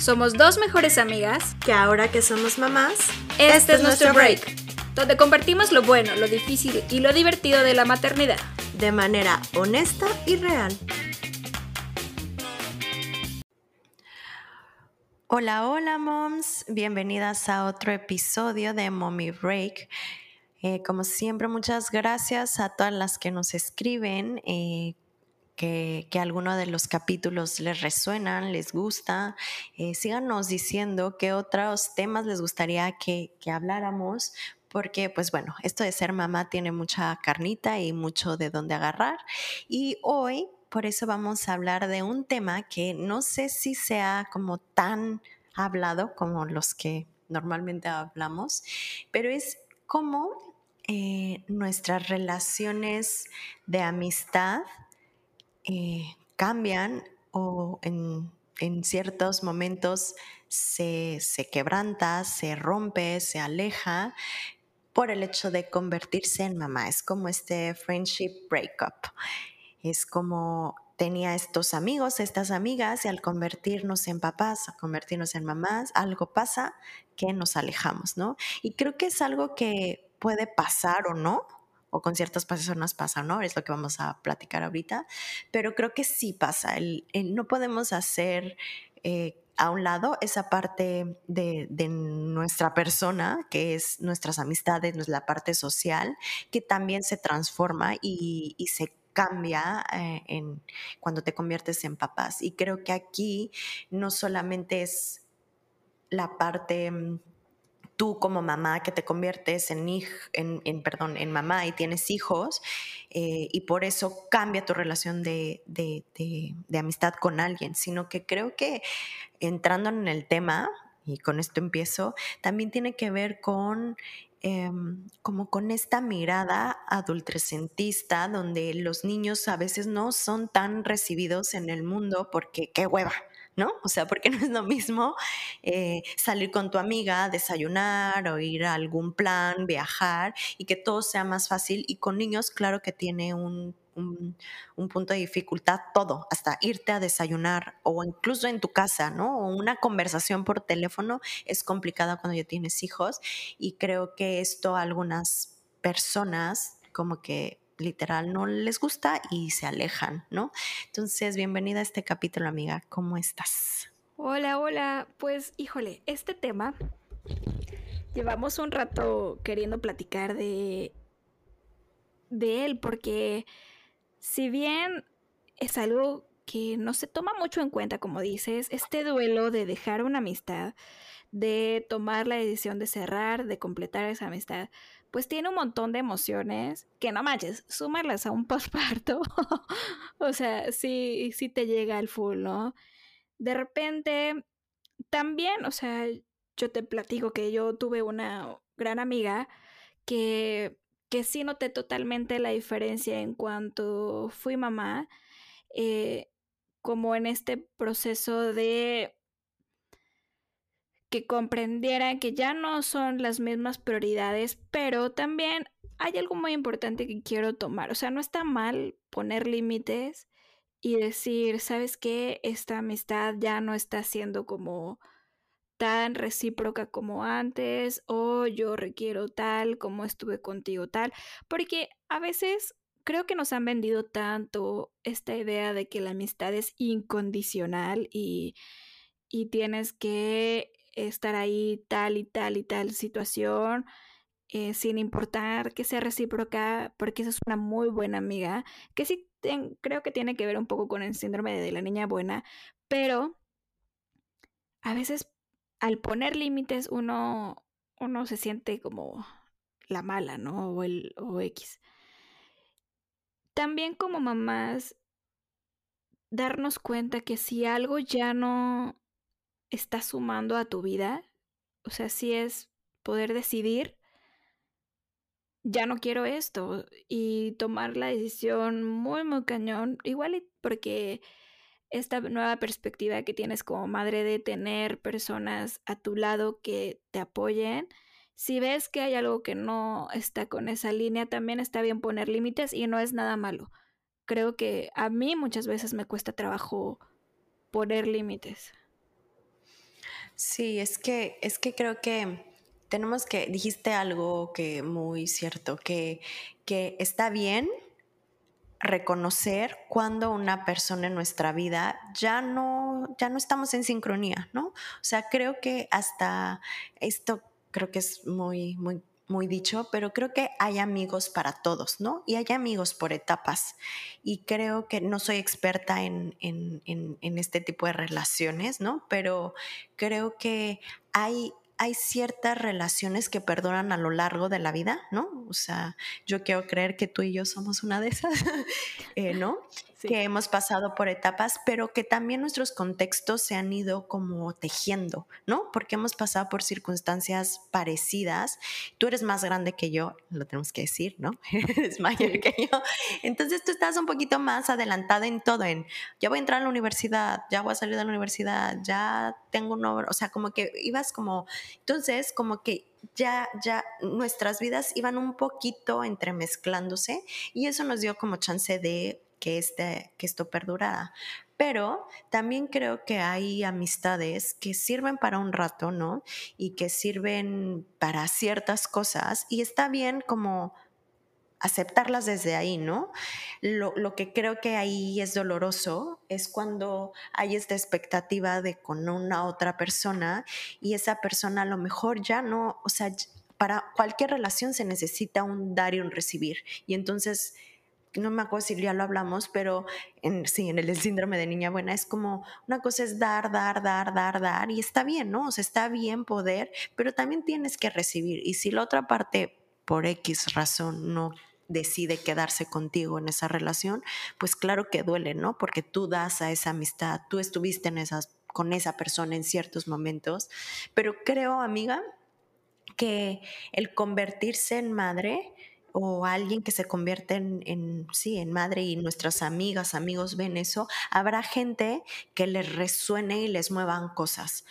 Somos dos mejores amigas que ahora que somos mamás, este, es nuestro break, donde compartimos lo bueno, lo difícil y lo divertido de la maternidad. De manera honesta y real. Hola, hola moms, bienvenidas a otro episodio de Mommy Break. Eh, como siempre, muchas gracias a todas las que nos escriben. Eh, que, que alguno de los capítulos les resuenan, les gusta. Eh, síganos diciendo qué otros temas les gustaría que, que habláramos, porque pues bueno, esto de ser mamá tiene mucha carnita y mucho de dónde agarrar. Y hoy, por eso vamos a hablar de un tema que no sé si sea como tan hablado como los que normalmente hablamos, pero es cómo eh, nuestras relaciones de amistad eh, cambian o en, ciertos momentos se, se, quebranta, se rompe, se aleja por el hecho de convertirse en mamá. Es como este friendship breakup. Es como tenía estos amigos, estas amigas, y al convertirnos en papás, convertirnos en mamás, algo pasa que nos alejamos, ¿no? Y creo que es algo que puede pasar o no, o con ciertas personas pasa, ¿no? Es lo que vamos a platicar ahorita, pero creo que sí pasa. no podemos hacer eh, a un lado esa parte de, nuestra persona, que es nuestras amistades, la parte social, que también se transforma y, se cambia eh, cuando te conviertes en papás. Y creo que aquí no solamente es la parte mm, tú como mamá que te conviertes en, en, perdón, en mamá y tienes hijos eh, y por eso cambia tu relación de, amistad con alguien, sino que creo que entrando en el tema, y con esto empiezo, también tiene que ver con em, como con esta mirada adultrecentista donde los niños a veces no son tan recibidos en el mundo porque qué hueva, ¿no? O sea, porque no es lo mismo eh, salir con tu amiga, desayunar o ir a algún plan, viajar y que todo sea más fácil. Y con niños, claro que tiene un, punto de dificultad todo, hasta irte a desayunar o incluso en tu casa, ¿no? O una conversación por teléfono es complicada cuando ya tienes hijos y creo que esto algunas personas como que literal no les gusta y se alejan, ¿no? Entonces, bienvenida a este capítulo, amiga. ¿Cómo estás? Hola, hola. Pues, híjole, este tema llevamos un rato queriendo platicar de de él porque si bien es algo que no se toma mucho en cuenta, como dices, este duelo de dejar una amistad, de tomar la decisión de cerrar, de completar esa amistad, pues tiene un montón de emociones que no manches, súmalas a un postparto. o sea, sí, sí te llega al full, ¿no? De repente, también, o sea, yo te platico que yo tuve una gran amiga que, que sí noté totalmente la diferencia en cuanto fui mamá, eh, como en este proceso de que comprendieran que ya no son las mismas prioridades, pero también hay algo muy importante que quiero tomar. O sea, no está mal poner límites y decir, ¿sabes qué? Esta amistad ya no está siendo como tan recíproca como antes o yo requiero tal como estuve contigo tal, porque a veces creo que nos han vendido tanto esta idea de que la amistad es incondicional y, y tienes que estar ahí tal y tal y tal situación, eh, sin importar que sea recíproca, porque esa es una muy buena amiga, que sí creo que tiene que ver un poco con el síndrome de la niña buena, pero a veces al poner límites uno, uno se siente como la mala, ¿no? O, el, o X. También como mamás, darnos cuenta que si algo ya no está sumando a tu vida. O sea, si es poder decidir, ya no quiero esto y tomar la decisión muy, muy cañón, igual porque esta nueva perspectiva que tienes como madre de tener personas a tu lado que te apoyen, si ves que hay algo que no está con esa línea, también está bien poner límites y no es nada malo. Creo que a mí muchas veces me cuesta trabajo poner límites. Sí, es que, es que creo que tenemos que, dijiste algo que muy cierto, que, que está bien reconocer cuando una persona en nuestra vida ya no, ya no estamos en sincronía, ¿no? O sea, creo que hasta esto creo que es muy, muy muy dicho, pero creo que hay amigos para todos, ¿no? Y hay amigos por etapas. Y creo que no soy experta en, en, en este tipo de relaciones, ¿no? Pero creo que hay hay ciertas relaciones que perduran a lo largo de la vida, ¿no? O sea, yo quiero creer que tú y yo somos una de esas, eh, ¿no? Que hemos pasado por etapas, pero que también nuestros contextos se han ido como tejiendo, ¿no? Porque hemos pasado por circunstancias parecidas. Tú eres más grande que yo, lo tenemos que decir, ¿no? eres mayor que yo. Entonces tú estás un poquito más adelantada en todo, en ya voy a entrar a la universidad, ya voy a salir de la universidad, ya tengo un o sea, como que ibas como entonces, como que ya, ya nuestras vidas iban un poquito entremezclándose y eso nos dio como chance de que, este, que esto perdurara. Pero también creo que hay amistades que sirven para un rato, ¿no? Y que sirven para ciertas cosas y está bien como aceptarlas desde ahí, ¿no? Lo, que creo que ahí es doloroso es cuando hay esta expectativa de con una otra persona y esa persona a lo mejor ya no, o sea, para cualquier relación se necesita un dar y un recibir. Y entonces, no me acuerdo si ya lo hablamos, pero en, sí, en el síndrome de niña buena es como una cosa es dar, dar, dar, dar, dar, y está bien, ¿no? O sea, está bien poder, pero también tienes que recibir. Y si la otra parte por X razón no decide quedarse contigo en esa relación, pues claro que duele, ¿no? Porque tú das a esa amistad, tú estuviste en esas, con esa persona en ciertos momentos, pero creo, amiga, que el convertirse en madre o alguien que se convierte en, sí, en madre y nuestras amigas, amigos ven eso, habrá gente que les resuene y les muevan cosas.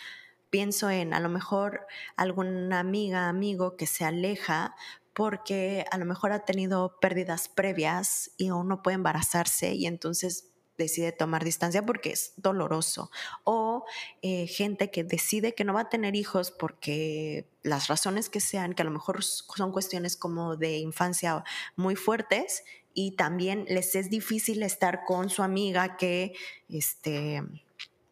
Pienso en a lo mejor alguna amiga, amigo que se aleja porque a lo mejor ha tenido pérdidas previas y aún no puede embarazarse y entonces decide tomar distancia porque es doloroso. O eh, gente que decide que no va a tener hijos porque las razones que sean, que a lo mejor son cuestiones como de infancia muy fuertes y también les es difícil estar con su amiga que este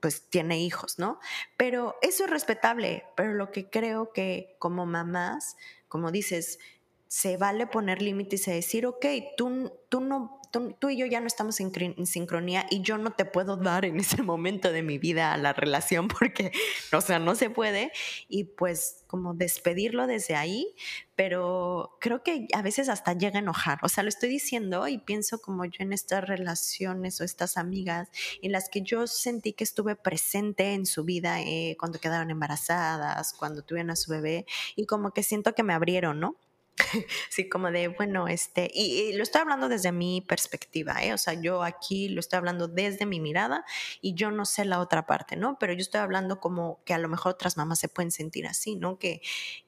pues tiene hijos, ¿no? Pero eso es respetable, pero lo que creo que como mamás, como dices, se vale poner límites y decir, ok, tú, tú no tú, y yo ya no estamos en, sincronía y yo no te puedo dar en ese momento de mi vida la relación porque, o sea, no se puede. Y pues como despedirlo desde ahí, pero creo que a veces hasta llega a enojar. O sea, lo estoy diciendo y pienso como yo en estas relaciones o estas amigas en las que yo sentí que estuve presente en su vida eh, cuando quedaron embarazadas, cuando tuvieron a su bebé y como que siento que me abrieron, ¿no? sí, como de, bueno, este, y, lo estoy hablando desde mi perspectiva, ¿eh? o sea, yo aquí lo estoy hablando desde mi mirada y yo no sé la otra parte, ¿no? Pero yo estoy hablando como que a lo mejor otras mamás se pueden sentir así, ¿no? Que,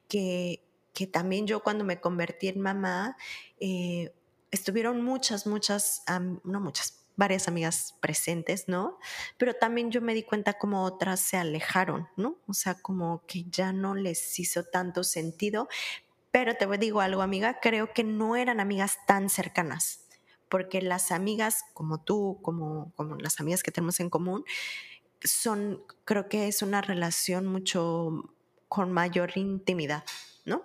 que, que también yo cuando me convertí en mamá, eh, estuvieron muchas, muchas, no muchas, varias amigas presentes, ¿no? Pero también yo me di cuenta como otras se alejaron, ¿no? O sea, como que ya no les hizo tanto sentido, pero te digo algo, amiga, creo que no eran amigas tan cercanas, porque las amigas como tú, como, como las amigas que tenemos en común, son, creo que es una relación mucho con mayor intimidad, ¿no?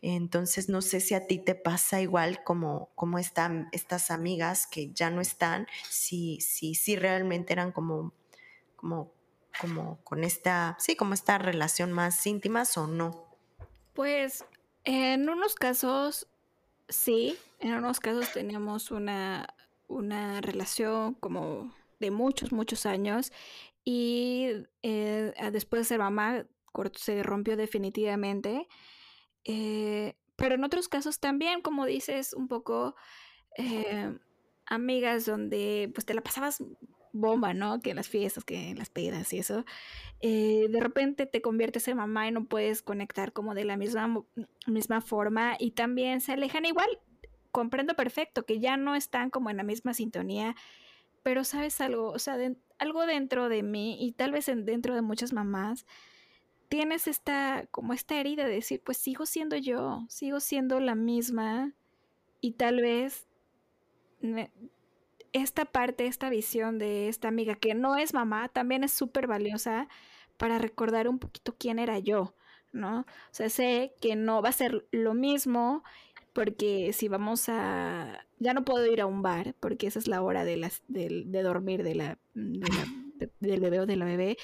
Entonces, no sé si a ti te pasa igual como, como están estas amigas que ya no están, si, si, si realmente eran como, como, como con esta, sí, como esta relación más íntimas o no. Pues en unos casos, sí, en unos casos teníamos una, una relación como de muchos, muchos años y eh, después de ser mamá se rompió definitivamente. Eh, pero en otros casos también, como dices, un poco eh, amigas donde pues te la pasabas bomba, ¿no? Que en las fiestas, que en las pedas y eso. Eh, de repente te conviertes en mamá y no puedes conectar como de la misma, misma forma y también se alejan igual. Comprendo perfecto que ya no están como en la misma sintonía, pero sabes algo, o sea, algo dentro de mí y tal vez dentro de muchas mamás, tienes esta, como esta herida de decir, pues sigo siendo yo, sigo siendo la misma y tal vez esta parte, esta visión de esta amiga que no es mamá, también es súper valiosa para recordar un poquito quién era yo, ¿no? O sea, sé que no va a ser lo mismo porque si vamos a... Ya no puedo ir a un bar porque esa es la hora de, las, de, dormir de la, del bebé o de la bebé,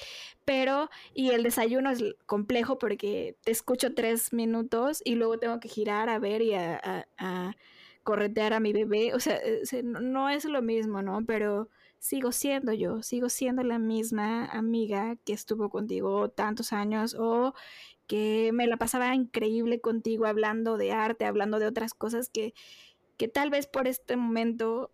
pero y el desayuno es complejo porque te escucho tres minutos y luego tengo que girar a ver y a corretear a mi bebé, o sea, eh, no es lo mismo, ¿no? Pero sigo siendo yo, sigo siendo la misma amiga que estuvo contigo tantos años o que me la pasaba increíble contigo hablando de arte, hablando de otras cosas que, que tal vez por este momento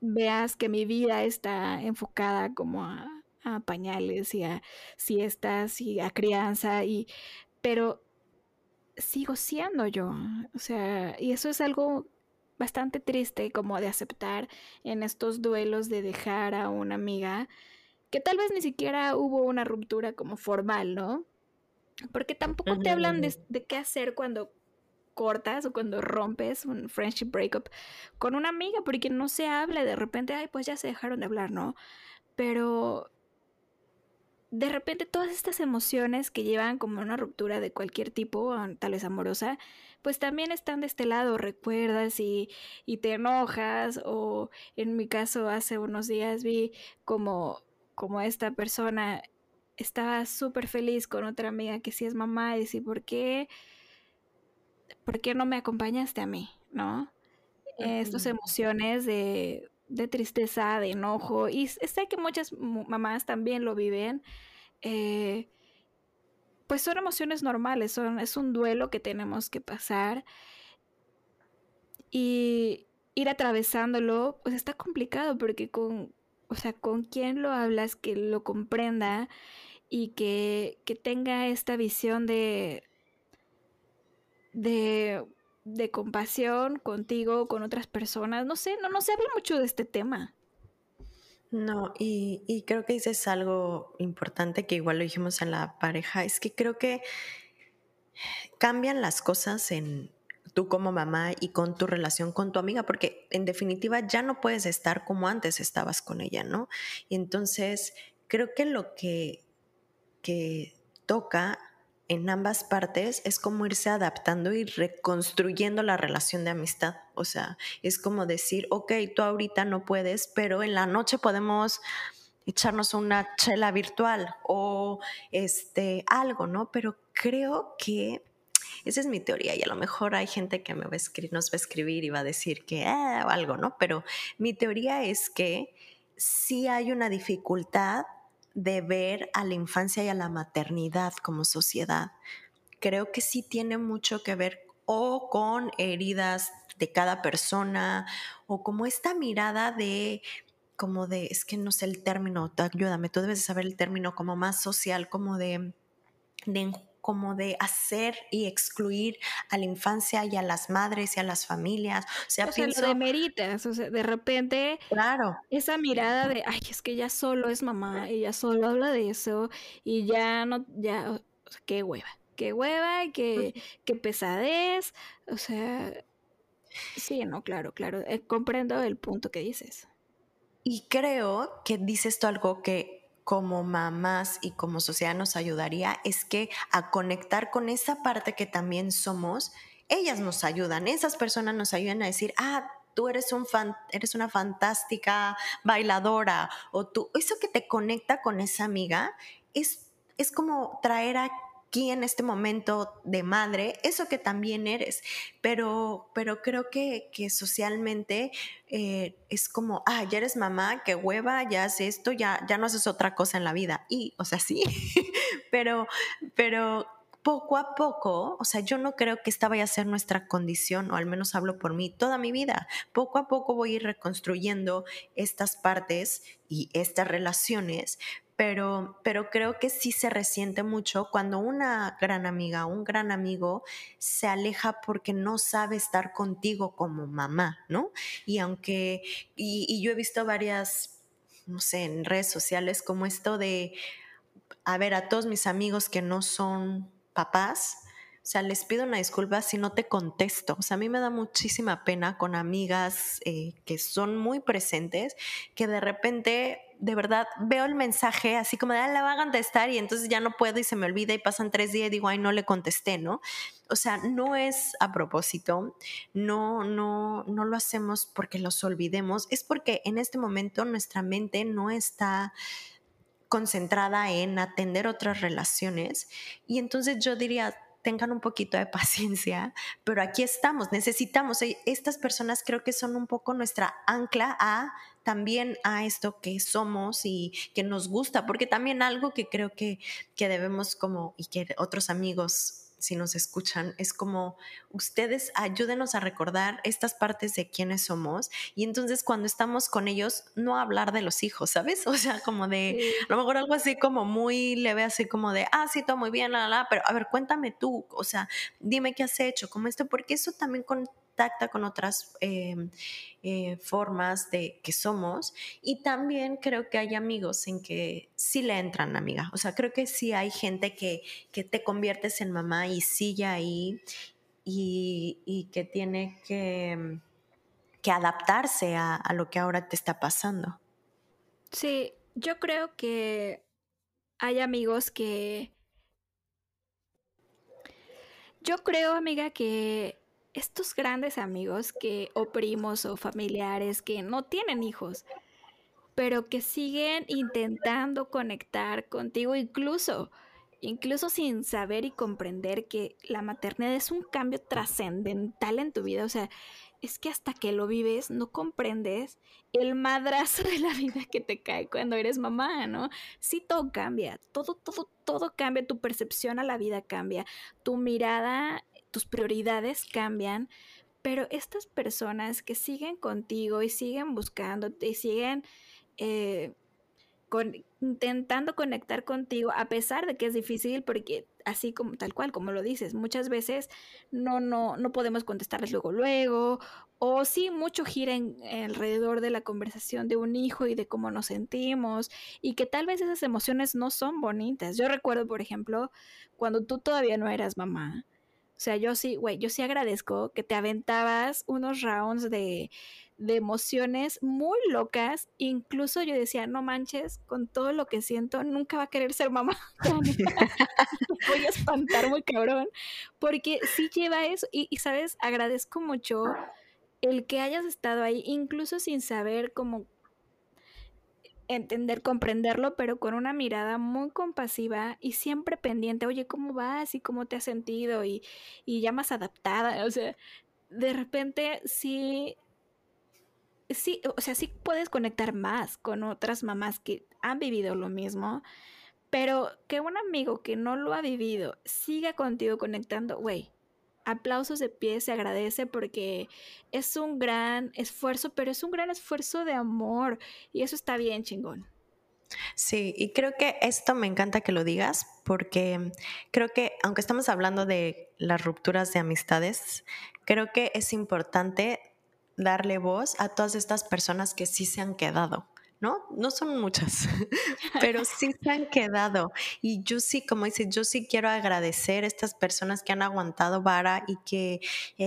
veas que mi vida está enfocada como a, a pañales y a siestas y a crianza y pero sigo siendo yo. O sea, y eso es algo bastante triste como de aceptar en estos duelos de dejar a una amiga, que tal vez ni siquiera hubo una ruptura como formal, ¿no? Porque tampoco te hablan de, de, qué hacer cuando cortas o cuando rompes un friendship breakup con una amiga, porque no se habla de repente, ay, pues ya se dejaron de hablar, ¿no? Pero de repente todas estas emociones que llevan como una ruptura de cualquier tipo, tal vez amorosa, pues también están de este lado, recuerdas y, y te enojas o en mi caso hace unos días vi como, como esta persona estaba súper feliz con otra amiga que sí es mamá y decía, ¿por qué? ¿Por qué no me acompañaste a mí? ¿No? Estas emociones de, de tristeza, de enojo, y sé que muchas mamás también lo viven, eh, pues son emociones normales, son, es un duelo que tenemos que pasar y ir atravesándolo, pues está complicado porque con, o sea, con quién lo hablas que lo comprenda y que, que tenga esta visión de, de de compasión contigo, con otras personas. No sé, no, no se habla mucho de este tema. No, y, y, creo que dices algo importante que igual lo dijimos en la pareja, es que creo que cambian las cosas en tú como mamá y con tu relación con tu amiga, porque en definitiva ya no puedes estar como antes estabas con ella, ¿no? Y entonces creo que lo que, que toca en ambas partes es como irse adaptando y reconstruyendo la relación de amistad. O sea, es como decir, ok, tú ahorita no puedes, pero en la noche podemos echarnos una chela virtual o este algo, ¿no? Pero creo que esa es mi teoría y a lo mejor hay gente que me va a escribir, nos va a escribir y va a decir que ah, algo, ¿no? Pero mi teoría es que sí hay una dificultad de ver a la infancia y a la maternidad como sociedad. Creo que sí tiene mucho que ver o con heridas de cada persona o como esta mirada de como de, es que no sé el término, ayúdame, tú debes saber el término como más social, como de, de como de hacer y excluir a la infancia y a las madres y a las familias. O sea, pienso... de meritas, o sea, de repente claro. esa mirada de, ay, es que ella solo es mamá, ella solo habla de eso y ya no, ya, qué hueva, qué hueva, qué, qué pesadez, o sea, sí, no, claro, claro, eh, comprendo el punto que dices. Y creo que dices tú algo que como mamás y como sociedad nos ayudaría es que a conectar con esa parte que también somos, ellas nos ayudan, esas personas nos ayudan a decir, ah, tú eres, un eres una fantástica bailadora o tú, eso que te conecta con esa amiga es, es como traer a en este momento de madre, eso que también eres, pero, pero creo que, que socialmente eh, es como, ah, ya eres mamá, qué hueva, ya haces esto, ya, ya no haces otra cosa en la vida. Y, o sea, sí, pero, pero poco a poco, o sea, yo no creo que esta vaya a ser nuestra condición, o al menos hablo por mí, toda mi vida. Poco a poco voy a ir reconstruyendo estas partes y estas relaciones, pero, pero creo que sí se resiente mucho cuando una gran amiga, un gran amigo se aleja porque no sabe estar contigo como mamá, ¿no? Y aunque, y, yo he visto varias no sé, en redes sociales, como esto de, a ver, a todos mis amigos que no son papás, o sea, les pido una disculpa si no te contesto. O sea, a mí me da muchísima pena con amigas eh, que son muy presentes, que de repente, de verdad, veo el mensaje así como de, ah, la va a contestar y entonces ya no puedo y se me olvida y pasan tres días y digo, ay, no le contesté, ¿no? O sea, no es a propósito, no, no, no lo hacemos porque los olvidemos, es porque en este momento nuestra mente no está concentrada en atender otras relaciones y entonces yo diría, tengan un poquito de paciencia, pero aquí estamos, necesitamos, eh, estas personas creo que son un poco nuestra ancla a también a esto que somos y que nos gusta, porque también algo que creo que, que debemos como, y que otros amigos si nos escuchan, es como ustedes ayúdenos a recordar estas partes de quiénes somos y entonces cuando estamos con ellos, no hablar de los hijos, ¿sabes? O sea, como de, a lo mejor algo así como muy leve, así como de, ah, sí, todo muy bien, la, la, pero a ver, cuéntame tú, o sea, dime qué has hecho, como esto, porque eso también con contacta con otras em, eh, formas de que somos. Y también creo que hay amigos en que sí le entran, amiga. O sea, creo que sí hay gente que, que te conviertes en mamá y sigue ahí y, y que tiene que, que adaptarse a, a lo que ahora te está pasando. Sí, yo creo que hay amigos que... Yo creo, amiga, que estos grandes amigos que o primos o familiares que no tienen hijos, pero que siguen intentando conectar contigo incluso incluso sin saber y comprender que la maternidad es un cambio trascendental en tu vida, o sea, es que hasta que lo vives no comprendes el madrazo de la vida que te cae cuando eres mamá, ¿no? Sí, todo cambia, todo, todo, todo cambia, tu percepción a la vida cambia, tu mirada tus prioridades cambian, pero estas personas que siguen contigo y siguen buscándote y siguen eh, intentando conectar contigo, a pesar de que es difícil, porque así como tal cual, como lo dices, muchas veces no, no, no podemos contestarles luego, luego, o sí, mucho gira en, alrededor de la conversación de un hijo y de cómo nos sentimos, y que tal vez esas emociones no son bonitas. Yo recuerdo, por ejemplo, cuando tú todavía no eras mamá, o sea, yo sí, güey, yo sí agradezco que te aventabas unos rounds de, de emociones muy locas. Incluso yo decía, no manches, con todo lo que siento, nunca va a querer ser mamá. Voy a espantar muy cabrón. Porque sí lleva eso. Y, y, sabes, agradezco mucho el que hayas estado ahí, incluso sin saber cómo entender, comprenderlo, pero con una mirada muy compasiva y siempre pendiente, oye, ¿cómo vas? ¿Y cómo te has sentido? Y, y ya más adaptada, o sea, de repente sí, sí, o sea, sí puedes conectar más con otras mamás que han vivido lo mismo, pero que un amigo que no lo ha vivido siga contigo conectando, güey, aplausos de pie, se agradece porque es un gran esfuerzo, pero es un gran esfuerzo de amor y eso está bien chingón. Sí, y creo que esto me encanta que lo digas porque creo que aunque estamos hablando de las rupturas de amistades, creo que es importante darle voz a todas estas personas que sí se han quedado ¿no? No son muchas, pero sí se han quedado. Y yo sí, como dices, yo sí quiero agradecer a estas personas que han aguantado vara y que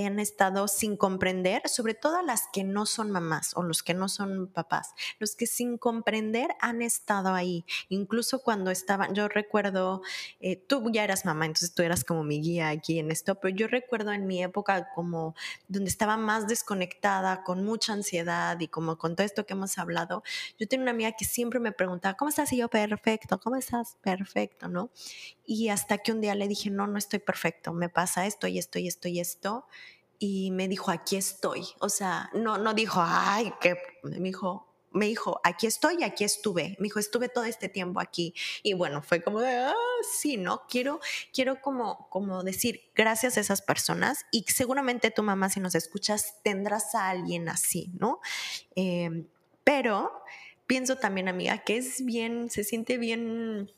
han estado sin comprender, sobre todo a las que no son mamás o los que no son papás, los que sin comprender han estado ahí. Incluso cuando estaban, yo recuerdo, eh, tú ya eras mamá, entonces tú eras como mi guía aquí en esto, pero yo recuerdo en mi época como donde estaba más desconectada, con mucha ansiedad y como con todo esto que hemos hablado, yo tengo una amiga que siempre me preguntaba, ¿cómo estás? Y yo, perfecto, ¿cómo estás? Perfecto, ¿no? Y hasta que un día le dije, no, no estoy perfecto, me pasa esto y esto y esto y esto. Y me dijo, aquí estoy. O sea, no, no dijo, ay, que me dijo, me dijo, aquí estoy aquí estuve. Me dijo, estuve todo este tiempo aquí. Y bueno, fue como de, ah, sí, ¿no? Quiero, quiero como, como decir gracias a esas personas y seguramente tu mamá, si nos escuchas, tendrás a alguien así, ¿no? Eh, pero pienso también, amiga, que es bien, se siente bien,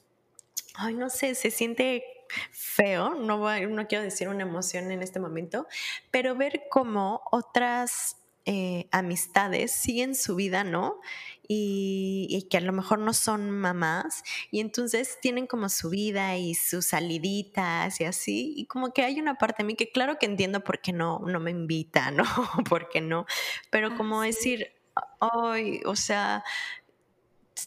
ay, no sé, se siente feo, no, no quiero decir una emoción en este momento, pero ver cómo otras eh, amistades siguen su vida, ¿no? y, que a lo mejor no son mamás y entonces tienen como su vida y sus saliditas y así y como que hay una parte de mí que claro que entiendo por qué no, no me invita, ¿no? ¿Por qué no? Pero ah, como decir, ay, o sea,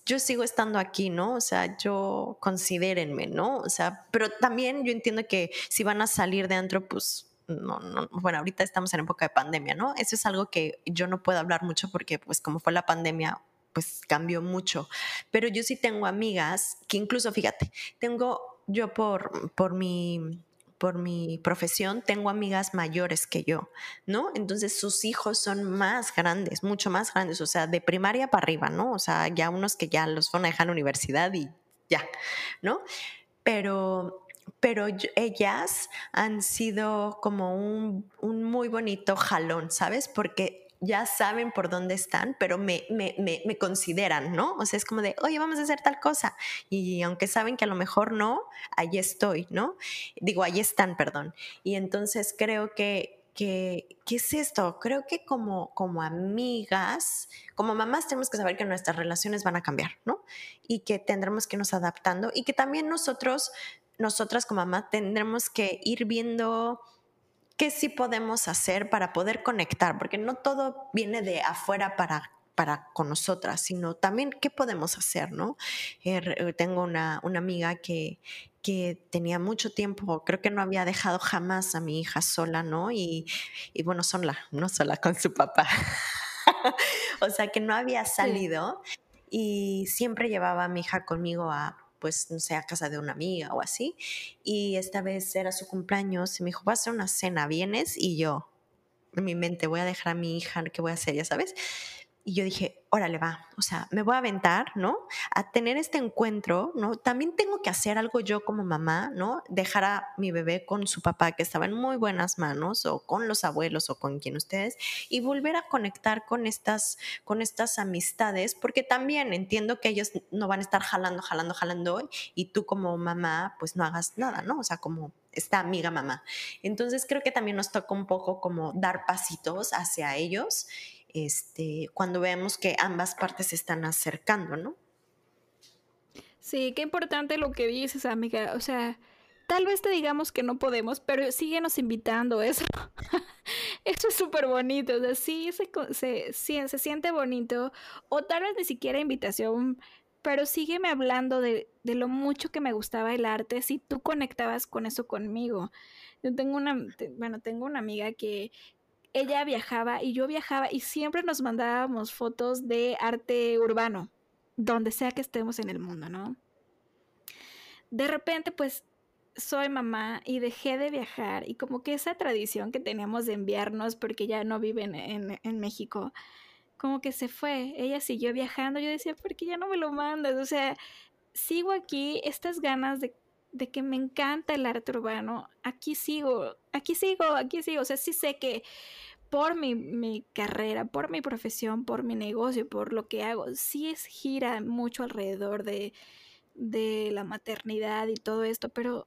yo sigo estando aquí, ¿no? O sea, yo considérenme, ¿no? O sea, pero también yo entiendo que si van a salir de antro, pues no, no, bueno, ahorita estamos en época de pandemia, ¿no? Eso es algo que yo no puedo hablar mucho porque pues como fue la pandemia, pues cambió mucho. Pero yo sí tengo amigas que incluso, fíjate, tengo yo por, por mi por mi profesión, tengo amigas mayores que yo, ¿no? Entonces sus hijos son más grandes, mucho más grandes, o sea, de primaria para arriba, ¿no? O sea, ya unos que ya los van a dejar universidad y ya, ¿no? Pero, pero ellas han sido como un, un muy bonito jalón, ¿sabes? Porque ya saben por dónde están, pero me, me, me, consideran, ¿no? O sea, es como de, oye, vamos a hacer tal cosa. Y aunque saben que a lo mejor no, ahí estoy, ¿no? Digo, ahí están, perdón. Y entonces creo que, que, ¿qué es esto? Creo que como, como amigas, como mamás tenemos que saber que nuestras relaciones van a cambiar, ¿no? Y que tendremos que irnos adaptando y que también nosotros, nosotras como mamá, tendremos que ir viendo qué sí podemos hacer para poder conectar, porque no todo viene de afuera para para con nosotras, sino también qué podemos hacer, ¿no? Eh, tengo una, una amiga que, que tenía mucho tiempo, creo que no había dejado jamás a mi hija sola, ¿no? Y, y bueno, sola, no sola con su papá. o sea, que no había salido y siempre llevaba a mi hija conmigo a, pues, no sé, a casa de una amiga o así. Y esta vez era su cumpleaños y me dijo, va a hacer una cena, ¿vienes? Y yo, en mi mente, voy a dejar a mi hija, ¿qué voy a hacer? Ya sabes. Y yo dije, órale, va, o sea, me voy a aventar, ¿no? A tener este encuentro, ¿no? También tengo que hacer algo yo como mamá, ¿no? Dejar a mi bebé con su papá que estaba en muy buenas manos o con los abuelos o con quien ustedes y volver a conectar con estas, con estas amistades, porque también entiendo que ellos no van a estar jalando, jalando, jalando y tú como mamá, pues no hagas nada, ¿no? O sea, como esta amiga mamá. Entonces creo que también nos toca un poco como dar pasitos hacia ellos este, cuando vemos que ambas partes se están acercando, ¿no? Sí, qué importante lo que dices, amiga. O sea, tal vez te digamos que no podemos, pero síguenos invitando. Eso, eso es súper bonito. O sea, sí se, se, siente bonito. O tal vez ni siquiera invitación, pero sígueme hablando de, de, lo mucho que me gustaba el arte si tú conectabas con eso conmigo. Yo tengo una, bueno, tengo una amiga que ella viajaba y yo viajaba y siempre nos mandábamos fotos de arte urbano, donde sea que estemos en el mundo, ¿no? De repente, pues soy mamá y dejé de viajar y como que esa tradición que teníamos de enviarnos porque ya no viven en, en, México, como que se fue. Ella siguió viajando, yo decía, ¿por qué ya no me lo mandas? O sea, sigo aquí, estas ganas de, de que me encanta el arte urbano, aquí sigo, aquí sigo, aquí sigo. O sea, sí sé que por mi, carrera, por mi profesión, por mi negocio, por lo que hago, sí es gira mucho alrededor de, de la maternidad y todo esto, pero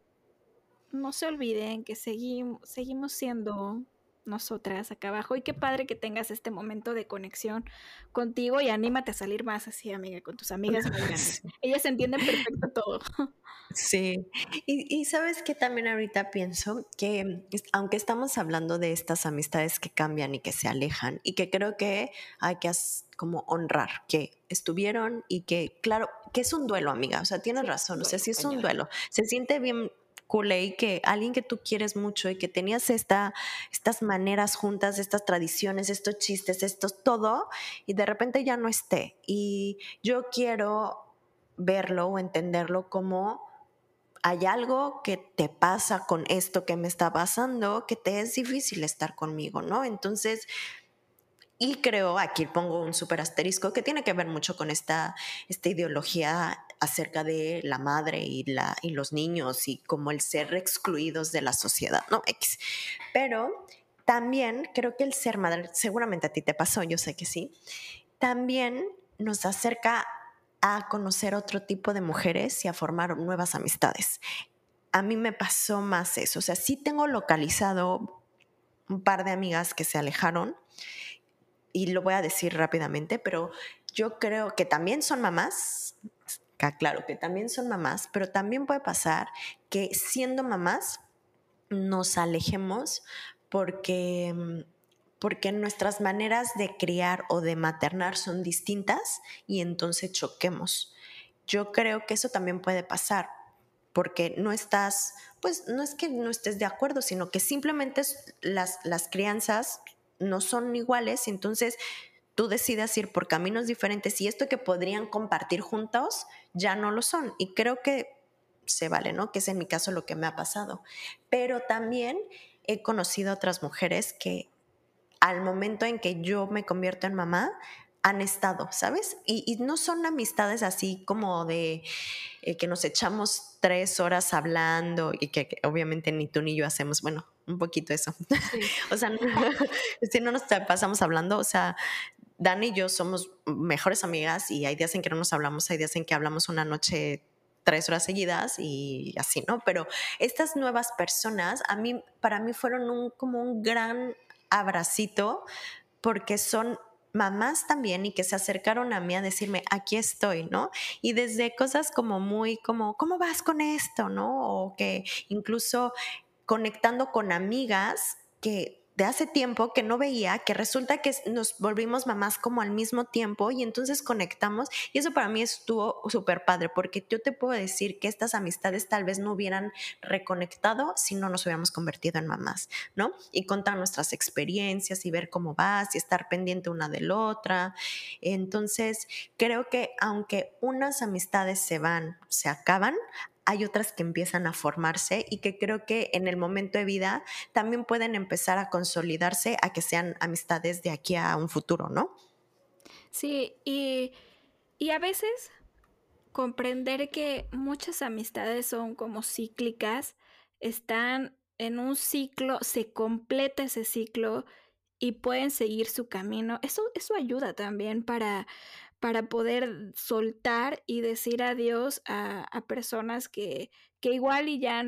no se olviden que seguimos, seguimos siendo nosotras acá abajo. Y qué padre que tengas este momento de conexión contigo y anímate a salir más así, amiga, con tus amigas Ellas entienden perfecto todo. Sí, y, sabes que también ahorita pienso que aunque estamos hablando de estas amistades que cambian y que se alejan y que creo que hay que como honrar que estuvieron y que claro, que es un duelo, amiga, o sea, tienes razón, o sea, sí es un duelo, se siente bien y que alguien que tú quieres mucho y que tenías esta, estas maneras juntas, estas tradiciones, estos chistes, esto todo, y de repente ya no esté. Y yo quiero verlo o entenderlo como hay algo que te pasa con esto que me está pasando, que te es difícil estar conmigo, ¿no? Entonces, y creo, aquí pongo un súper asterisco, que tiene que ver mucho con esta, esta ideología acerca de la madre y, la, y los niños y como el ser excluidos de la sociedad, ¿no? X. Pero también creo que el ser madre, seguramente a ti te pasó, yo sé que sí, también nos acerca a conocer otro tipo de mujeres y a formar nuevas amistades. A mí me pasó más eso, o sea, sí tengo localizado un par de amigas que se alejaron y lo voy a decir rápidamente, pero yo creo que también son mamás, claro que también son mamás, pero también puede pasar que siendo mamás nos alejemos porque mm, porque nuestras maneras de criar o de maternar son distintas y entonces choquemos. Yo creo que eso también puede pasar porque no estás, pues no es que no estés de acuerdo, sino que simplemente las, las crianzas no son iguales, entonces tú decides ir por caminos diferentes y esto que podrían compartir juntos ya no lo son. Y creo que se vale, ¿no? Que es en mi caso lo que me ha pasado. Pero también he conocido otras mujeres que al momento en que yo me convierto en mamá, han estado, ¿sabes? Y, no son amistades así como de eh, que nos echamos tres horas hablando y que, obviamente ni tú ni yo hacemos, bueno, un poquito eso. o sea, no, si no nos pasamos hablando, o sea, Dani y yo somos mejores amigas y hay días en que no nos hablamos, hay días en que hablamos una noche tres horas seguidas y así, ¿no? Pero estas nuevas personas, a mí, para mí fueron un, como un gran abracito porque son mamás también y que se acercaron a mí a decirme, aquí estoy, ¿no? Y desde cosas como muy, como, ¿cómo vas con esto, ¿no? O que incluso conectando con amigas que de hace tiempo que no veía, que resulta que nos volvimos mamás como al mismo tiempo y entonces conectamos y eso para mí estuvo súper padre porque yo te puedo decir que estas amistades tal vez no hubieran reconectado si no nos hubiéramos convertido en mamás, ¿no? Y contar nuestras experiencias y ver cómo vas y estar pendiente una de la otra. Entonces, creo que aunque unas amistades se van, se acaban, hay otras que empiezan a formarse y que creo que en el momento de vida también pueden empezar a consolidarse a que sean amistades de aquí a un futuro, ¿no? Sí, y, y a veces comprender que muchas amistades son como cíclicas, están en un ciclo, se completa ese ciclo y pueden seguir su camino. Eso, eso ayuda también para, para poder soltar y decir adiós a, personas que, que igual y ya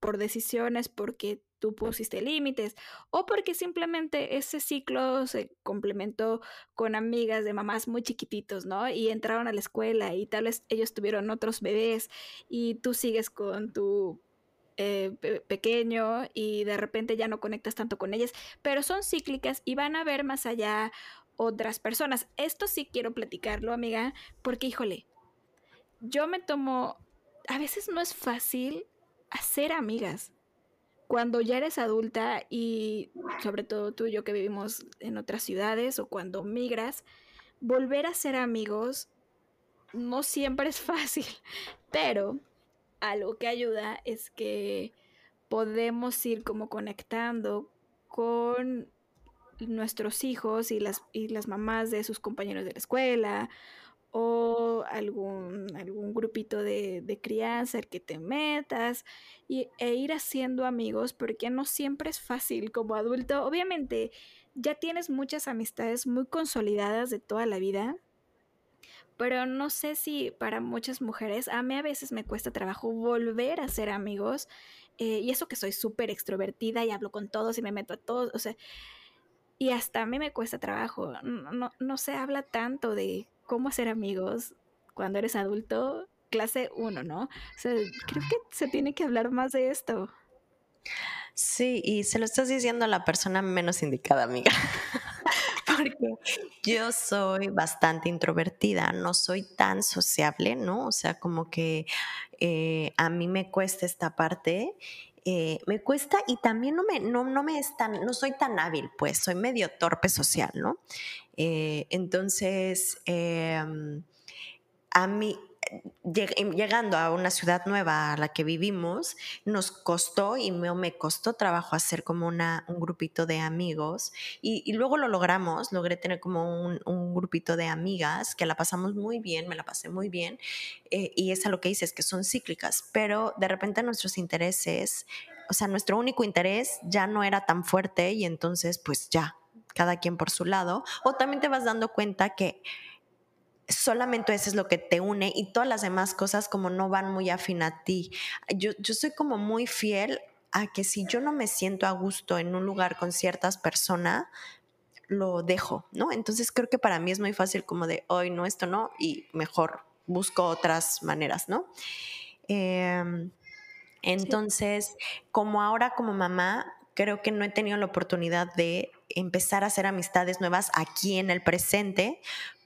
por decisiones, porque tú pusiste límites o porque simplemente ese ciclo se complementó con amigas de mamás muy chiquititos, ¿no? Y entraron a la escuela y tal vez ellos tuvieron otros bebés y tú sigues con tu eh, pequeño y de repente ya no conectas tanto con ellas, pero son cíclicas y van a ver más allá otras personas. Esto sí quiero platicarlo, amiga, porque híjole, yo me tomo, a veces no es fácil hacer amigas. Cuando ya eres adulta y sobre todo tú y yo que vivimos en otras ciudades o cuando migras, volver a ser amigos no siempre es fácil, pero algo que ayuda es que podemos ir como conectando con nuestros hijos y las, y las mamás de sus compañeros de la escuela o algún, algún grupito de, crianza al que te metas y, e ir haciendo amigos porque no siempre es fácil como adulto. Obviamente ya tienes muchas amistades muy consolidadas de toda la vida, pero no sé si para muchas mujeres, a mí a veces me cuesta trabajo volver a ser amigos eh, y eso que soy súper extrovertida y hablo con todos y me meto a todos, o sea, y hasta a mí me cuesta trabajo. No, no, se habla tanto de cómo hacer amigos cuando eres adulto, clase 1, ¿no? O sea, creo que se tiene que hablar más de esto. Sí, y se lo estás diciendo a la persona menos indicada, amiga. Porque yo soy bastante introvertida, no soy tan sociable, ¿no? O sea, como que eh, a mí me cuesta esta parte eh, me cuesta y también no me, no, no me es tan, no soy tan hábil, pues soy medio torpe social, ¿no? Eh, entonces, em, a mí, llegando a una ciudad nueva a la que vivimos, nos costó y me, me costó trabajo hacer como una, un grupito de amigos. Y, luego lo logramos, logré tener como un, un, grupito de amigas que la pasamos muy bien, me la pasé muy bien eh, y es a lo que dices, que son cíclicas, pero de repente nuestros intereses, o sea, nuestro único interés ya no era tan fuerte y entonces pues ya, cada quien por su lado, o también te vas dando cuenta que solamente eso es lo que te une y todas las demás cosas como no van muy afín a ti. Yo, yo soy como muy fiel a que si yo no me siento a gusto en un lugar con ciertas personas, lo dejo, ¿no? Entonces creo que para mí es muy fácil como de, hoy no, esto no, y mejor busco otras maneras, ¿no? Em, entonces, como ahora como mamá, creo que no he tenido la oportunidad de empezar a hacer amistades nuevas aquí en el presente,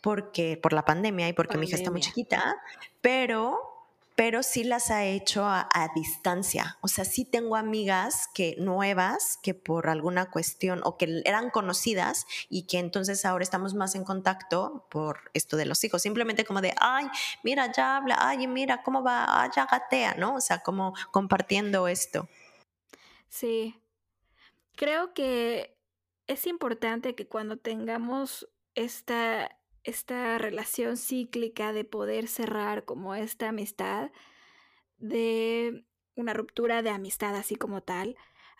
porque por la pandemia y porque mi hija está muy chiquita, pero pero sí las ha hecho a, distancia. O sea, sí tengo amigas que nuevas que por alguna cuestión o que eran conocidas y que entonces ahora estamos más en contacto por esto de los hijos. Simplemente como de, ay, mira, ya habla, ay, mira, cómo va, ay, ya gatea, ¿no? O sea, como compartiendo esto. Sí. Creo que es importante que cuando tengamos esta esta relación cíclica de poder cerrar como esta amistad, de una ruptura de amistad así como tal,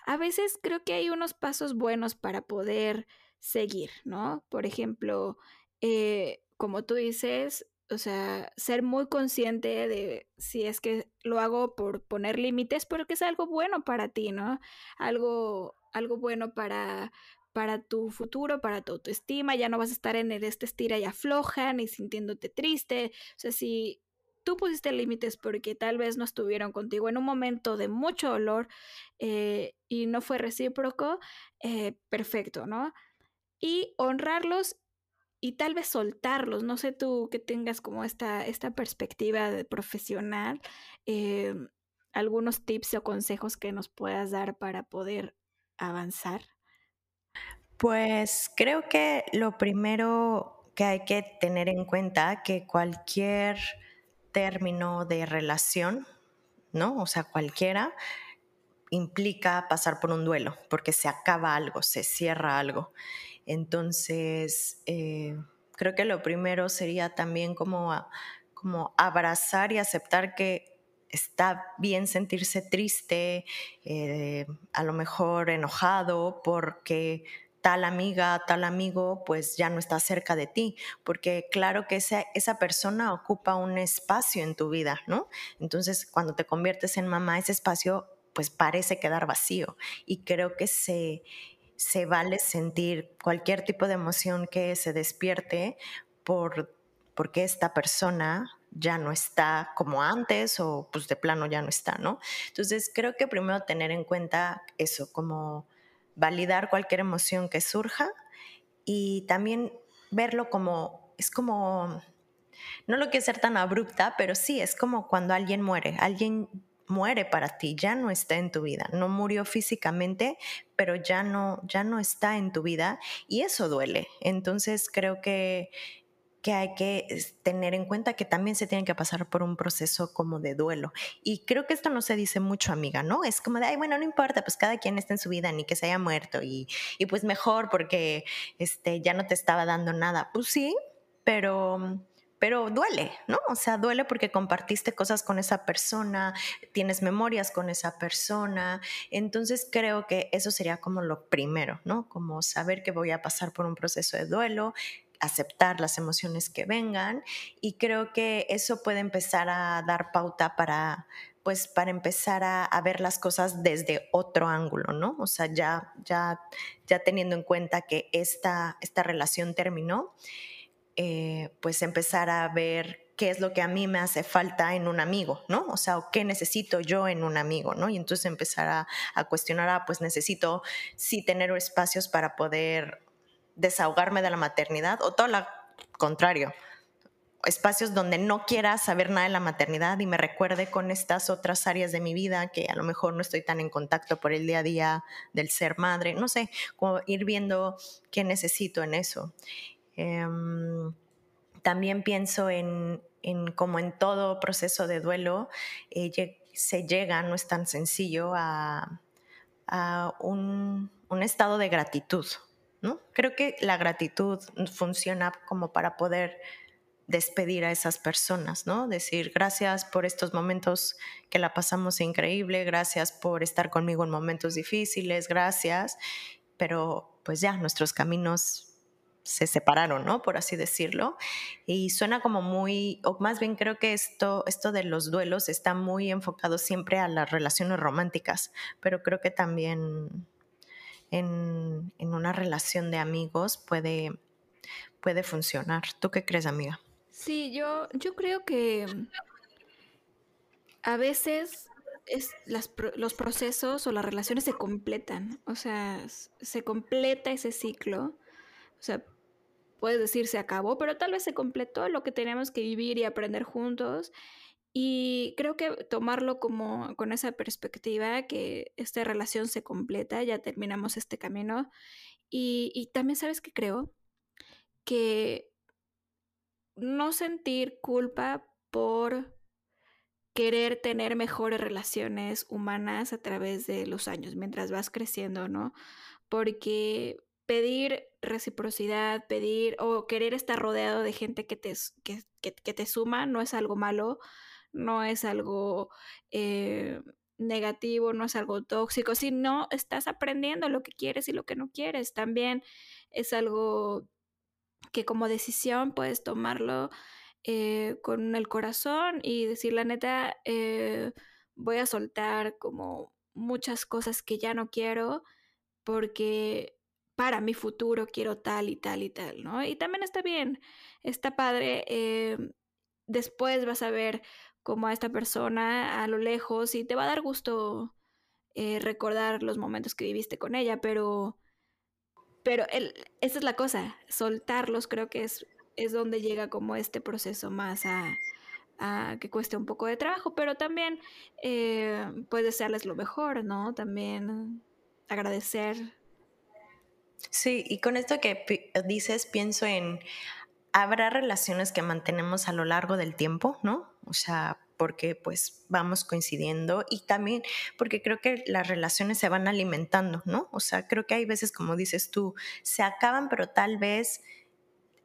a veces creo que hay unos pasos buenos para poder seguir, ¿no? Por ejemplo, eh, como tú dices, o sea, ser muy consciente de si es que lo hago por poner límites, pero que es algo bueno para ti, ¿no? Algo, algo bueno para, para tu futuro, para tu autoestima, ya no vas a estar en el este estira y afloja, ni sintiéndote triste. O sea, si tú pusiste límites porque tal vez no estuvieron contigo en un momento de mucho dolor eh, y no fue recíproco, eh, perfecto, ¿no? Y honrarlos y tal vez soltarlos. No sé tú que tengas como esta, esta perspectiva de profesional, eh, algunos tips o consejos que nos puedas dar para poder avanzar. Pues creo que lo primero que hay que tener en cuenta que cualquier término de relación, ¿no? O sea, cualquiera implica pasar por un duelo, porque se acaba algo, se cierra algo. Entonces, eh, creo que lo primero sería también como, como abrazar y aceptar que está bien sentirse triste, eh, a lo mejor enojado, porque tal amiga, tal amigo, pues ya no está cerca de ti, porque claro que esa, esa persona ocupa un espacio en tu vida, ¿no? Entonces, cuando te conviertes en mamá, ese espacio pues parece quedar vacío y creo que se, se vale sentir cualquier tipo de emoción que se despierte por, porque esta persona ya no está como antes o pues de plano ya no está, ¿no? Entonces creo que primero tener en cuenta eso, como validar cualquier emoción que surja y también verlo como, es como, no lo quiero ser tan abrupta, pero sí, es como cuando alguien muere, alguien muere para ti, ya no está en tu vida, no murió físicamente, pero ya no, ya no está en tu vida y eso duele. Entonces creo que que hay que tener en cuenta que también se tienen que pasar por un proceso como de duelo. Y creo que esto no se dice mucho, amiga, ¿no? Es como de, ay, bueno, no importa, pues cada quien está en su vida, ni que se haya muerto, y, y pues mejor porque este, ya no te estaba dando nada. Pues sí, pero pero duele, ¿no? O sea, duele porque compartiste cosas con esa persona, tienes memorias con esa persona. Entonces creo que eso sería como lo primero, ¿no? Como saber que voy a pasar por un proceso de duelo, aceptar las emociones que vengan y creo que eso puede empezar a dar pauta para pues para empezar a, ver las cosas desde otro ángulo, ¿no? O sea, ya, ya, ya teniendo en cuenta que esta, esta relación terminó, eh, pues empezar a ver qué es lo que a mí me hace falta en un amigo, ¿no? O sea, qué necesito yo en un amigo, ¿no? Y entonces empezar a, a cuestionar, ah, pues necesito sí tener espacios para poder desahogarme de la maternidad o todo lo contrario, espacios donde no quiera saber nada de la maternidad y me recuerde con estas otras áreas de mi vida que a lo mejor no estoy tan en contacto por el día a día del ser madre, no sé, como ir viendo qué necesito en eso. Em, también pienso en, en, como en todo proceso de duelo, eh, se llega, no es tan sencillo, a, a un, un estado de gratitud, Creo que la gratitud funciona como para poder despedir a esas personas, ¿no? Decir gracias por estos momentos que la pasamos increíble, gracias por estar conmigo en momentos difíciles, gracias, pero pues ya nuestros caminos se separaron, ¿no? Por así decirlo. Y suena como muy, o más bien creo que esto, esto de los duelos está muy enfocado siempre a las relaciones románticas, pero creo que también en, una relación de amigos puede, puede funcionar. ¿Tú qué crees, amiga? Sí, yo, yo creo que a veces es los procesos o las relaciones se completan, o sea, se completa ese ciclo, o sea, puedes decir se acabó, pero tal vez se completó lo que teníamos que vivir y aprender juntos. Y creo que tomarlo como con esa perspectiva, que esta relación se completa, ya terminamos este camino. Y, y también sabes que creo que no sentir culpa por querer tener mejores relaciones humanas a través de los años, mientras vas creciendo, ¿no? Porque pedir reciprocidad, pedir o querer estar rodeado de gente que te, que, te suma no es algo malo, no es algo eh, negativo, no es algo tóxico, sino estás aprendiendo lo que quieres y lo que no quieres. También es algo que como decisión puedes tomarlo eh, con el corazón y decir la neta, eh, voy a soltar como muchas cosas que ya no quiero porque para mi futuro quiero tal y tal y tal, ¿no? Y también está bien, está padre. Después vas a ver como a esta persona a lo lejos y te va a dar gusto recordar los momentos que viviste con ella, pero, pero esa es la cosa, soltarlos creo que es es donde llega como este proceso más a, que cueste un poco de trabajo, pero también eh, puede desearles lo mejor, ¿no? También agradecer. Sí, y con esto que dices, pienso en, habrá relaciones que mantenemos a lo largo del tiempo, ¿no? O sea, porque pues vamos coincidiendo y también porque creo que las relaciones se van alimentando, ¿no? O sea, creo que hay veces, como dices tú, se acaban, pero tal vez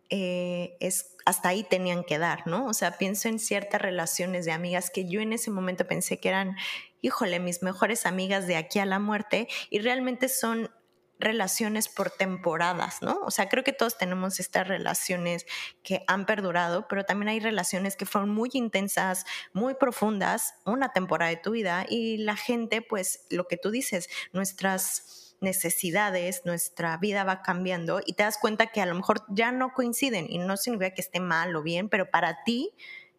eh, es hasta ahí tenían que dar, ¿no? O sea, pienso en ciertas relaciones de amigas que yo en ese momento pensé que eran, híjole, mis mejores amigas de aquí a la muerte y realmente son relaciones por temporadas, ¿no? O sea, creo que todos tenemos estas relaciones que han perdurado, pero también hay relaciones que fueron muy intensas, muy profundas, una temporada de tu vida y la gente, pues, lo que tú dices, nuestras necesidades, nuestra vida va cambiando y te das cuenta que a lo mejor ya no coinciden y no significa que esté mal o bien, pero para ti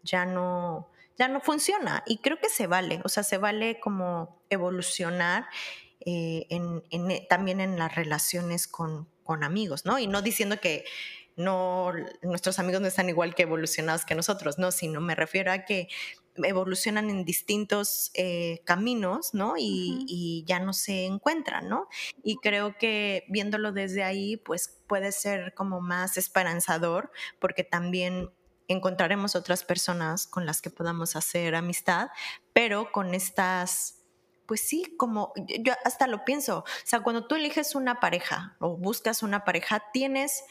ya no, ya no funciona y creo que se vale, o sea, se vale como evolucionar eh, en, eh, también en las relaciones con, con amigos, ¿no? Y no diciendo que no, nuestros amigos no están igual que evolucionados que nosotros, no, sino me refiero a que evolucionan en distintos eh, caminos, ¿no? Y, ya no se encuentran, ¿no? Y creo que viéndolo desde ahí, pues puede ser como más esperanzador, porque también encontraremos otras personas con las que podamos hacer amistad, pero con estas pues sí, como yo hasta lo pienso, o sea, cuando tú eliges una pareja o buscas una pareja, tienes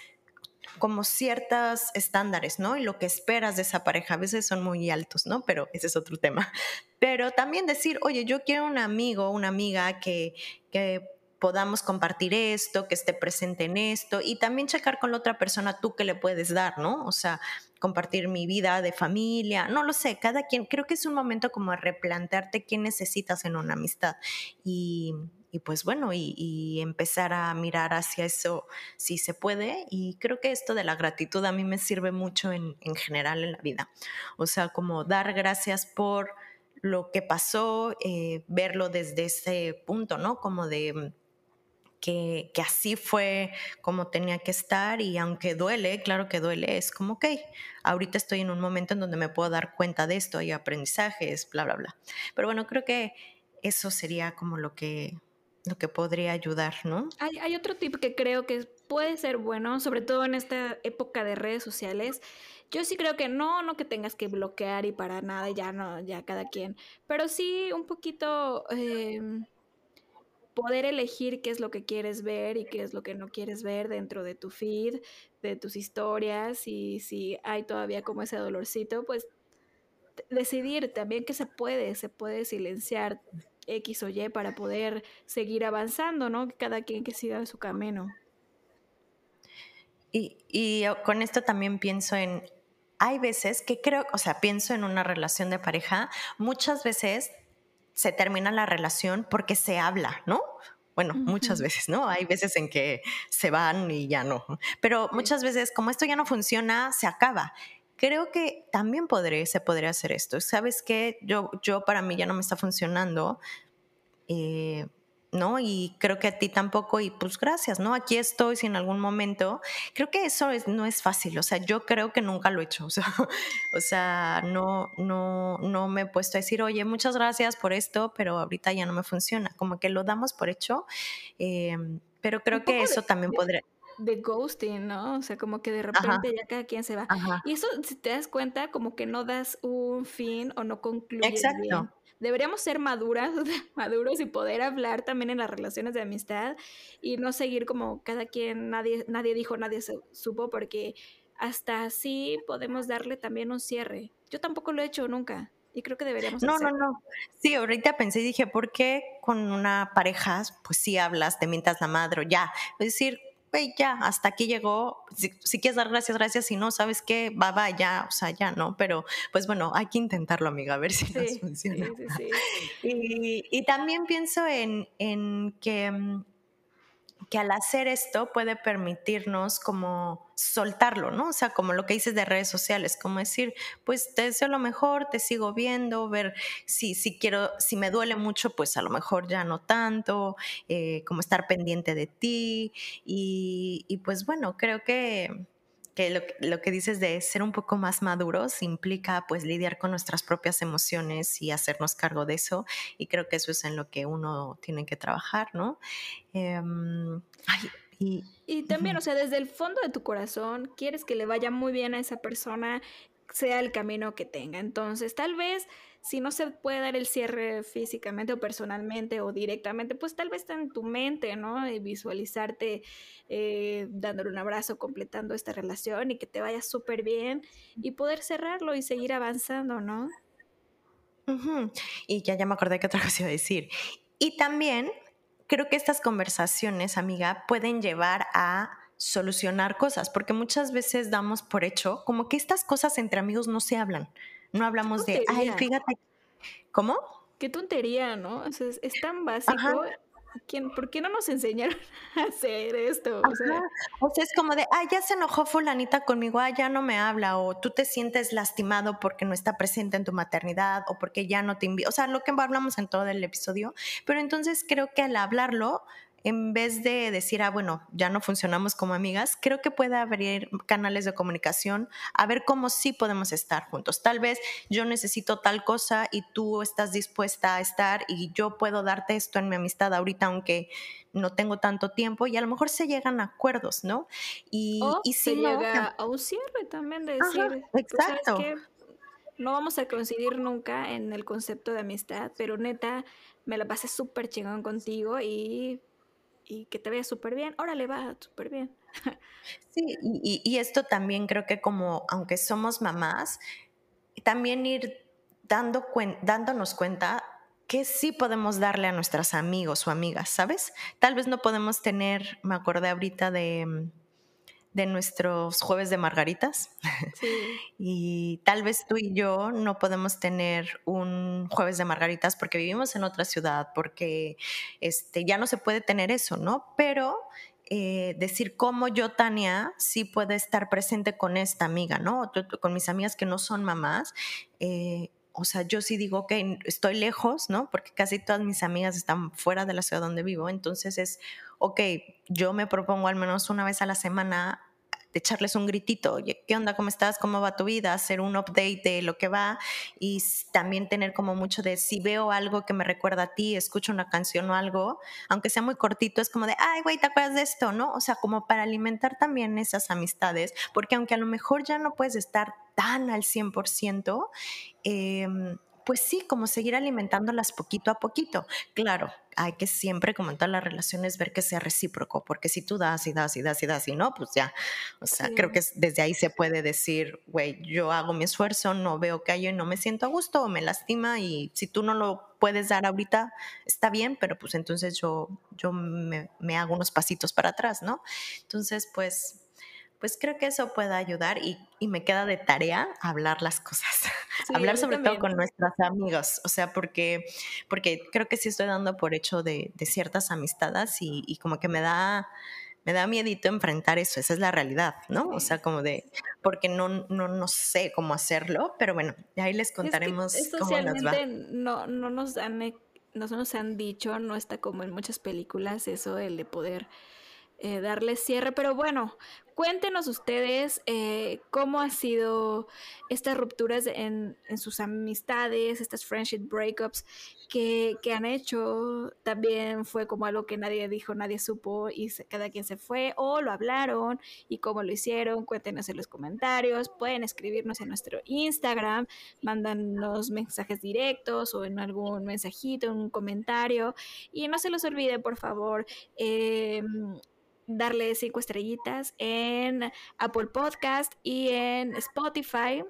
como ciertos estándares, ¿no? Y lo que esperas de esa pareja a veces son muy altos, ¿no? Pero ese es otro tema. Pero también decir, oye, yo quiero un amigo, una amiga que, que podamos compartir esto, que esté presente en esto y también checar con la otra persona tú qué le puedes dar, ¿no? O sea, compartir mi vida de familia, no lo sé, cada quien, creo que es un momento como a replantearte qué necesitas en una amistad y pues bueno, y, empezar a mirar hacia eso si se puede. Y creo que esto de la gratitud a mí me sirve mucho en, general en la vida. O sea, como dar gracias por lo que pasó, eh, verlo desde ese punto, ¿no? Como de que, así fue como tenía que estar y aunque duele, claro que duele, es como, ok, ahorita estoy en un momento en donde me puedo dar cuenta de esto, hay aprendizajes, bla, bla, bla. Pero bueno, creo que eso sería como lo que, lo que podría ayudar, ¿no? Hay, hay otro tip que creo que puede ser bueno, sobre todo en esta época de redes sociales. Yo sí creo que no, no que tengas que bloquear y para nada, ya no, ya cada quien, pero sí un poquito em, poder elegir qué es lo que quieres ver y qué es lo que no quieres ver dentro de tu feed, de tus historias y si hay todavía como ese dolorcito, pues decidir también que se puede, se puede silenciar X o Y para poder seguir avanzando, ¿no? Cada quien que siga su camino. Y, con esto también pienso en, hay veces que creo, o sea, pienso en una relación de pareja, muchas veces se termina la relación porque se habla, ¿no? Bueno, muchas veces, ¿no? Hay veces en que se van y ya no. Pero muchas veces, como esto ya no funciona, se acaba. Creo que también podré, se podría hacer esto. ¿Sabes qué? Yo, yo para mí ya no me está funcionando. Eh, ¿no? Y creo que a ti tampoco, y pues gracias, ¿no? Aquí estoy, si en algún momento, creo que eso no es fácil, o sea, yo creo que nunca lo he hecho, o sea, o sea, no, no, no me he puesto a decir, oye, muchas gracias por esto, pero ahorita ya no me funciona, como que lo damos por hecho, em, pero creo que eso también podría de ghosting, ¿no? O sea, como que de repente ya cada quien se va. Y eso, si te das cuenta, como que no das un fin o no concluyes Exacto deberíamos ser maduras, maduros y poder hablar también en las relaciones de amistad y no seguir como cada quien, nadie, nadie dijo, nadie se, supo, porque hasta así podemos darle también un cierre. Yo tampoco lo he hecho nunca. Y creo que deberíamos. No, no, no. Sí, ahorita pensé y dije, ¿por qué con una pareja, pues sí hablas, te mientas la madre, ya? Es decir, güey, ya, hasta aquí llegó. Si, quieres dar gracias, gracias. Si no, ¿sabes qué? Va, va, ya, o sea, ya, ¿no? Pero, pues bueno, hay que intentarlo, amiga, a ver si nos funciona. Sí, sí, y, y, también pienso en, en que mm, que al hacer esto puede permitirnos como soltarlo, ¿no? O sea, como lo que dices de redes sociales, como decir, pues te deseo lo mejor, te sigo viendo, ver si, si quiero, si me duele mucho, pues a lo mejor ya no tanto, eh, como estar pendiente de ti y, y pues bueno, creo que que lo, lo, que dices de ser un poco más maduros implica pues lidiar con nuestras propias emociones y hacernos cargo de eso y creo que eso es en lo que uno tiene que trabajar, ¿no? Em, y, y, también, o sea, desde el fondo de tu corazón, quieres que le vaya muy bien a esa persona, sea el camino que tenga. Entonces, tal vez si no se puede dar el cierre físicamente o personalmente o directamente, pues tal vez está en tu mente, ¿no? Y visualizarte eh, dándole un abrazo, completando esta relación y que te vaya súper bien y poder cerrarlo y seguir avanzando, ¿no? Y ya, ya me acordé que otra cosa iba a decir. Y también creo que estas conversaciones, amiga, pueden llevar a solucionar cosas, porque muchas veces damos por hecho como que estas cosas entre amigos no se hablan. No hablamos de, ay, fíjate. ¿Cómo? Qué tontería, ¿no? O sea, es, tan básico. ¿Quién, ¿Por qué no nos enseñaron a hacer esto? O sea, o sea, es como de, ay, ya se enojó fulanita conmigo, ay, ya no me habla, o tú te sientes lastimado porque no está presente en tu maternidad, o porque ya no te invita, o sea, lo que hablamos en todo el episodio, pero entonces creo que al hablarlo en vez de decir, ah, bueno, ya no funcionamos como amigas, creo que puede abrir canales de comunicación a ver cómo sí podemos estar juntos. Tal vez yo necesito tal cosa y tú estás dispuesta a estar y yo puedo darte esto en mi amistad ahorita, aunque no tengo tanto tiempo y a lo mejor se llegan a acuerdos, ¿no? Y, y si se llega a un cierre también de decir, pues, exacto. no vamos a coincidir nunca en el concepto de amistad, pero neta, me la pasé súper chingón contigo y y que te vea súper bien, órale, va súper bien. Sí, y, esto también creo que como, aunque somos mamás, también ir dando dándonos cuenta que sí podemos darle a nuestras amigos o amigas, ¿sabes? Tal vez no podemos tener, me acordé ahorita de mm, de nuestros jueves de margaritas. y tal vez tú y yo no podemos tener un jueves de margaritas porque vivimos en otra ciudad, porque este, ya no se puede tener eso, ¿no? Pero eh, decir cómo yo, Tania, sí puedo estar presente con esta amiga, ¿no? Con mis amigas que no son mamás. Eh, o sea, yo sí digo que estoy lejos, ¿no? Porque casi todas mis amigas están fuera de la ciudad donde vivo. Entonces es, ok, yo me propongo al menos una vez a la semana echarles un gritito, ¿qué onda? ¿Cómo estás? ¿Cómo va tu vida? Hacer un update de lo que va y también tener como mucho de si veo algo que me recuerda a ti, escucho una canción o algo, aunque sea muy cortito, es como de, ay, güey, ¿te acuerdas de esto? ¿No? O sea, como para alimentar también esas amistades, porque aunque a lo mejor ya no puedes estar tan al 100%, eh, pues sí, como seguir alimentándolas poquito a poquito. Claro, hay que siempre, como en todas las relaciones, ver que sea recíproco, porque si tú das y das y das y das y no, pues ya, o sea, creo que desde ahí se puede decir, güey, yo hago mi esfuerzo, no veo que hay y no me siento a gusto o me lastima y si tú no lo puedes dar ahorita, está bien, pero pues entonces yo, yo me, me hago unos pasitos para atrás, ¿no? Entonces, pues pues creo que eso puede ayudar y, y, me queda de tarea hablar las cosas. hablar sobre todo con nuestros amigos, o sea, porque, porque creo que sí estoy dando por hecho de, ciertas amistades y, como que me da, me da miedito enfrentar eso, esa es la realidad, ¿no? O sea, como de, porque no, no, no sé cómo hacerlo, pero bueno, ahí les contaremos cómo nos va. No, no nos han, no nos han dicho, no está como en muchas películas eso, el de poder eh, darle cierre. Pero bueno, cuéntenos ustedes eh, cómo han sido estas rupturas en, sus amistades, estas friendship breakups que, han hecho. También fue como algo que nadie dijo, nadie supo y cada quien se fue o lo hablaron y cómo lo hicieron. Cuéntenos en los comentarios. Pueden escribirnos en nuestro Instagram, mándanos mensajes directos o en algún mensajito, en un comentario. Y no se los olvide, por favor. Eh, darle cinco estrellitas en Apple Podcast y en Spotify.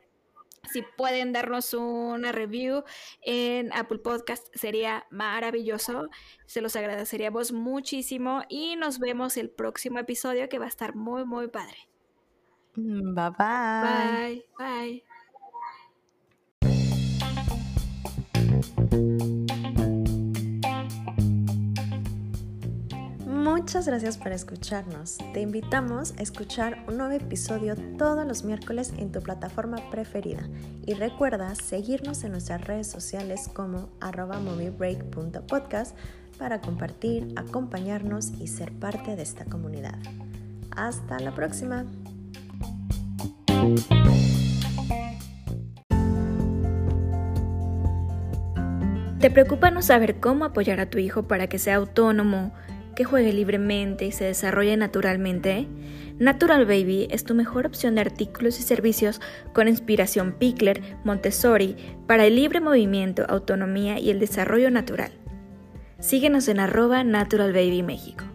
Si pueden darnos una review en Apple Podcast sería maravilloso. Se los agradeceríamos muchísimo y nos vemos el próximo episodio que va a estar muy, muy padre. Bye bye. Bye, bye. Muchas gracias por escucharnos. Te invitamos a escuchar un nuevo episodio todos los miércoles en tu plataforma preferida. Y recuerda seguirnos en nuestras redes sociales como arroba moviebreak.podcast para compartir, acompañarnos y ser parte de esta comunidad. Hasta la próxima. ¿Te preocupa no saber cómo apoyar a tu hijo para que sea autónomo? Que juegue libremente y se desarrolle naturalmente, Natural Baby es tu mejor opción de artículos y servicios con inspiración Pickler, Montessori, para el libre movimiento, autonomía y el desarrollo natural. Síguenos en arroba Natural Baby México.